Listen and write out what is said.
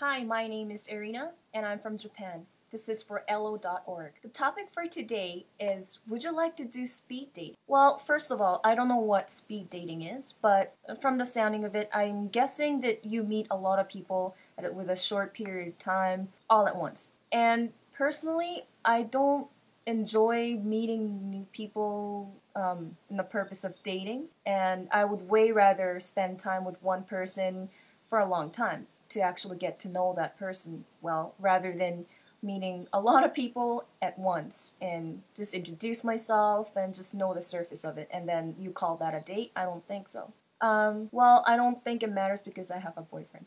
Hi, my name is Erina, and I'm from Japan. This is for elllo.org. The topic for today is Would you like to do speed dating? Well, first of all, I don't know what speed dating is, but from the sounding of it, I'm guessing that you meet a lot of people with a short period of time all at once. And personally, I don't enjoy meeting new people um, in the purpose of dating, and I would way rather spend time with one person for a long time to actually get to know that person well rather than meeting a lot of people at once and just introduce myself and just know the surface of it and then you call that a date? I don't think so. Um, well i don't think it matters because i have a boyfriend